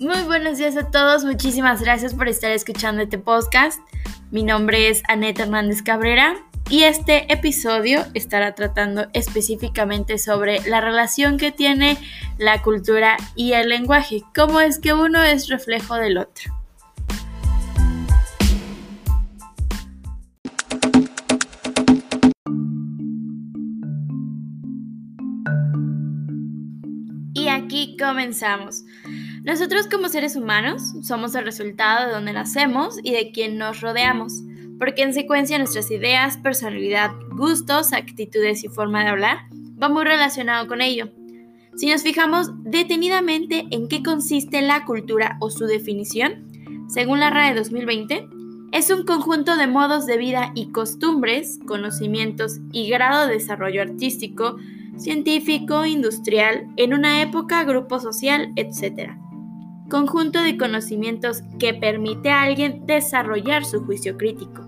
Muy buenos días a todos, muchísimas gracias por estar escuchando este podcast. Mi nombre es Aneta Hernández Cabrera y este episodio estará tratando específicamente sobre la relación que tiene la cultura y el lenguaje, cómo es que uno es reflejo del otro. Y aquí comenzamos. Nosotros como seres humanos somos el resultado de donde nacemos y de quien nos rodeamos, porque en secuencia nuestras ideas, personalidad, gustos, actitudes y forma de hablar va muy relacionado con ello. Si nos fijamos detenidamente en qué consiste la cultura o su definición, según la RAE 2020, es un conjunto de modos de vida y costumbres, conocimientos y grado de desarrollo artístico, científico, industrial, en una época, grupo social, etc conjunto de conocimientos que permite a alguien desarrollar su juicio crítico.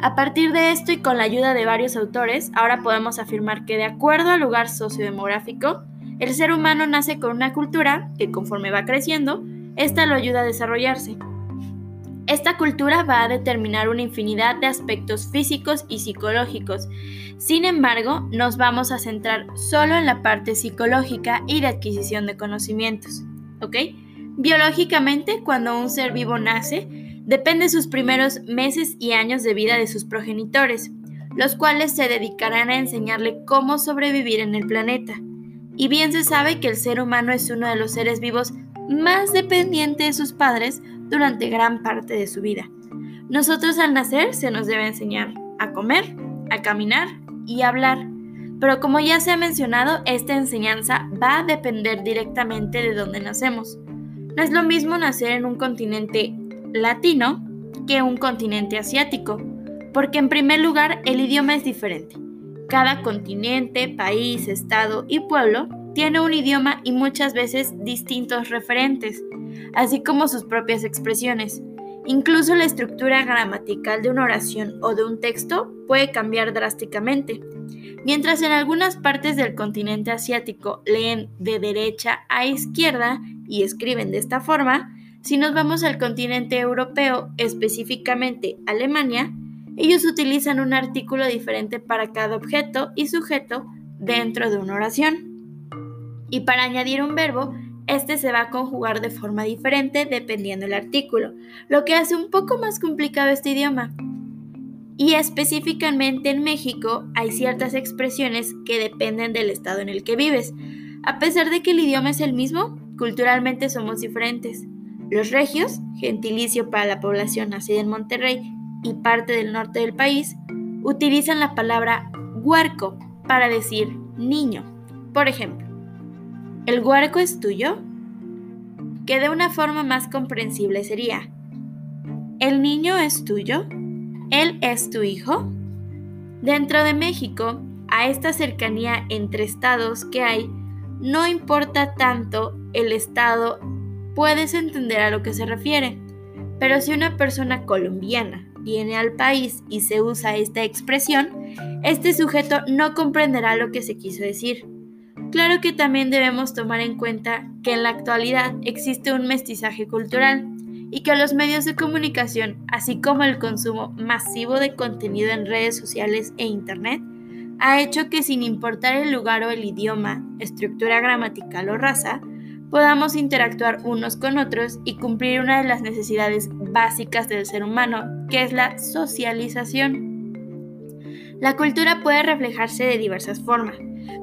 A partir de esto y con la ayuda de varios autores, ahora podemos afirmar que de acuerdo al lugar sociodemográfico, el ser humano nace con una cultura que conforme va creciendo, esta lo ayuda a desarrollarse. Esta cultura va a determinar una infinidad de aspectos físicos y psicológicos. Sin embargo, nos vamos a centrar solo en la parte psicológica y de adquisición de conocimientos. ¿Ok? Biológicamente, cuando un ser vivo nace, depende sus primeros meses y años de vida de sus progenitores, los cuales se dedicarán a enseñarle cómo sobrevivir en el planeta. Y bien se sabe que el ser humano es uno de los seres vivos más dependiente de sus padres durante gran parte de su vida. Nosotros al nacer se nos debe enseñar a comer, a caminar y a hablar. Pero como ya se ha mencionado, esta enseñanza va a depender directamente de dónde nacemos. No es lo mismo nacer en un continente latino que un continente asiático, porque en primer lugar el idioma es diferente. Cada continente, país, estado y pueblo tiene un idioma y muchas veces distintos referentes, así como sus propias expresiones. Incluso la estructura gramatical de una oración o de un texto puede cambiar drásticamente. Mientras en algunas partes del continente asiático leen de derecha a izquierda y escriben de esta forma, si nos vamos al continente europeo, específicamente Alemania, ellos utilizan un artículo diferente para cada objeto y sujeto dentro de una oración. Y para añadir un verbo, este se va a conjugar de forma diferente dependiendo del artículo, lo que hace un poco más complicado este idioma. Y específicamente en México hay ciertas expresiones que dependen del estado en el que vives. A pesar de que el idioma es el mismo, Culturalmente somos diferentes. Los regios, gentilicio para la población nacida en Monterrey y parte del norte del país, utilizan la palabra huarco para decir niño. Por ejemplo, ¿el huarco es tuyo? Que de una forma más comprensible sería, ¿el niño es tuyo? ¿Él es tu hijo? Dentro de México, a esta cercanía entre estados que hay, no importa tanto el estado, puedes entender a lo que se refiere. Pero si una persona colombiana viene al país y se usa esta expresión, este sujeto no comprenderá lo que se quiso decir. Claro que también debemos tomar en cuenta que en la actualidad existe un mestizaje cultural y que los medios de comunicación, así como el consumo masivo de contenido en redes sociales e Internet, ha hecho que sin importar el lugar o el idioma, estructura gramatical o raza, podamos interactuar unos con otros y cumplir una de las necesidades básicas del ser humano, que es la socialización. La cultura puede reflejarse de diversas formas.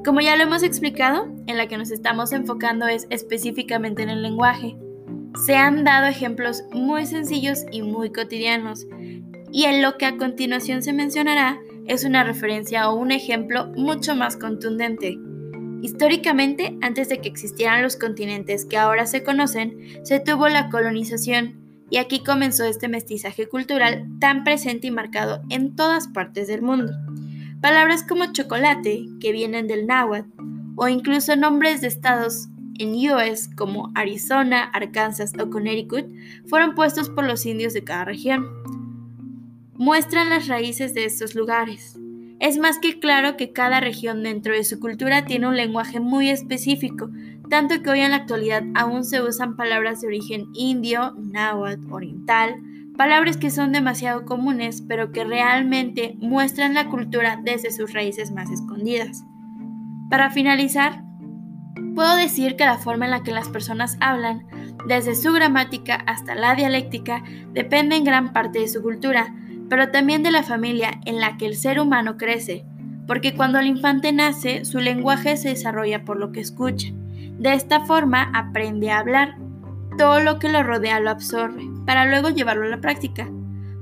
Como ya lo hemos explicado, en la que nos estamos enfocando es específicamente en el lenguaje. Se han dado ejemplos muy sencillos y muy cotidianos, y en lo que a continuación se mencionará es una referencia o un ejemplo mucho más contundente. Históricamente, antes de que existieran los continentes que ahora se conocen, se tuvo la colonización y aquí comenzó este mestizaje cultural tan presente y marcado en todas partes del mundo. Palabras como chocolate, que vienen del náhuatl, o incluso nombres de estados en US como Arizona, Arkansas o Connecticut, fueron puestos por los indios de cada región. Muestran las raíces de estos lugares. Es más que claro que cada región dentro de su cultura tiene un lenguaje muy específico, tanto que hoy en la actualidad aún se usan palabras de origen indio, náhuatl, oriental, palabras que son demasiado comunes, pero que realmente muestran la cultura desde sus raíces más escondidas. Para finalizar, puedo decir que la forma en la que las personas hablan, desde su gramática hasta la dialéctica, depende en gran parte de su cultura, pero también de la familia en la que el ser humano crece, porque cuando el infante nace, su lenguaje se desarrolla por lo que escucha. De esta forma aprende a hablar. Todo lo que lo rodea lo absorbe, para luego llevarlo a la práctica.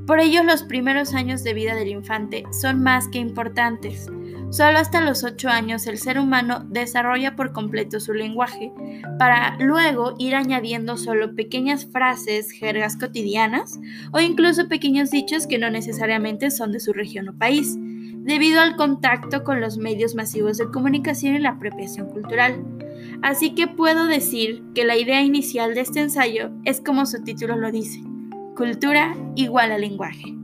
Por ello, los primeros años de vida del infante son más que importantes. Solo hasta los 8 años el ser humano desarrolla por completo su lenguaje, para luego ir añadiendo solo pequeñas frases, jergas cotidianas o incluso pequeños dichos que no necesariamente son de su región o país debido al contacto con los medios masivos de comunicación y la apropiación cultural. Así que puedo decir que la idea inicial de este ensayo es como su título lo dice, cultura igual a lenguaje.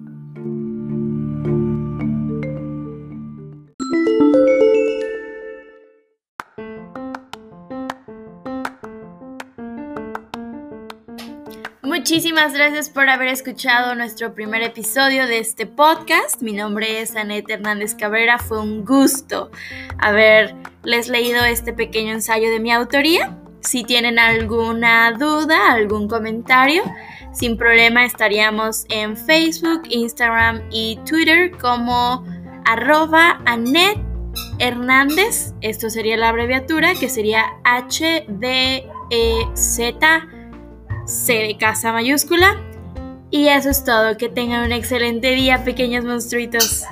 Muchísimas gracias por haber escuchado nuestro primer episodio de este podcast. Mi nombre es Anette Hernández Cabrera. Fue un gusto haberles leído este pequeño ensayo de mi autoría. Si tienen alguna duda, algún comentario, sin problema estaríamos en Facebook, Instagram y Twitter como arroba Annette Hernández. Esto sería la abreviatura que sería H-D-E-Z. C de casa mayúscula. Y eso es todo. Que tengan un excelente día, pequeños monstruitos.